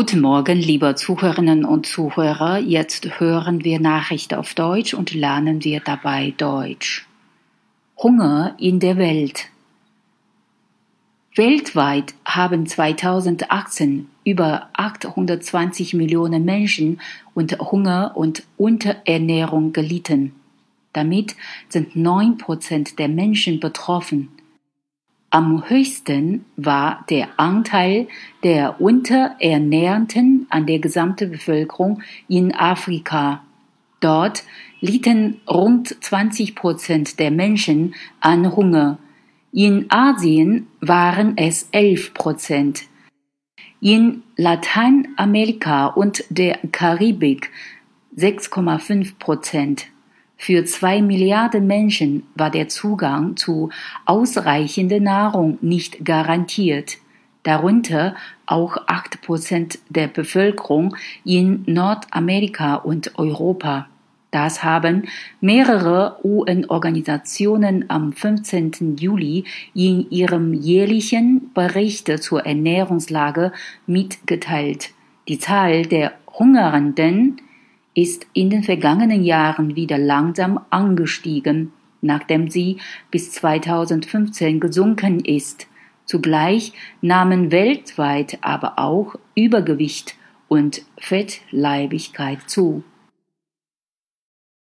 Guten Morgen, liebe Zuhörerinnen und Zuhörer. Jetzt hören wir Nachrichten auf Deutsch und lernen wir dabei Deutsch. Hunger in der Welt. Weltweit haben 2018 über 820 Millionen Menschen unter Hunger und Unterernährung gelitten. Damit sind neun Prozent der Menschen betroffen. Am höchsten war der Anteil der Unterernährten an der gesamten Bevölkerung in Afrika. Dort litten rund 20 Prozent der Menschen an Hunger. In Asien waren es 11 Prozent. In Lateinamerika und der Karibik 6,5 Prozent. Für zwei Milliarden Menschen war der Zugang zu ausreichender Nahrung nicht garantiert, darunter auch acht Prozent der Bevölkerung in Nordamerika und Europa. Das haben mehrere UN-Organisationen am 15. Juli in ihrem jährlichen Bericht zur Ernährungslage mitgeteilt. Die Zahl der Hungernden ist in den vergangenen Jahren wieder langsam angestiegen, nachdem sie bis 2015 gesunken ist. Zugleich nahmen weltweit aber auch Übergewicht und Fettleibigkeit zu.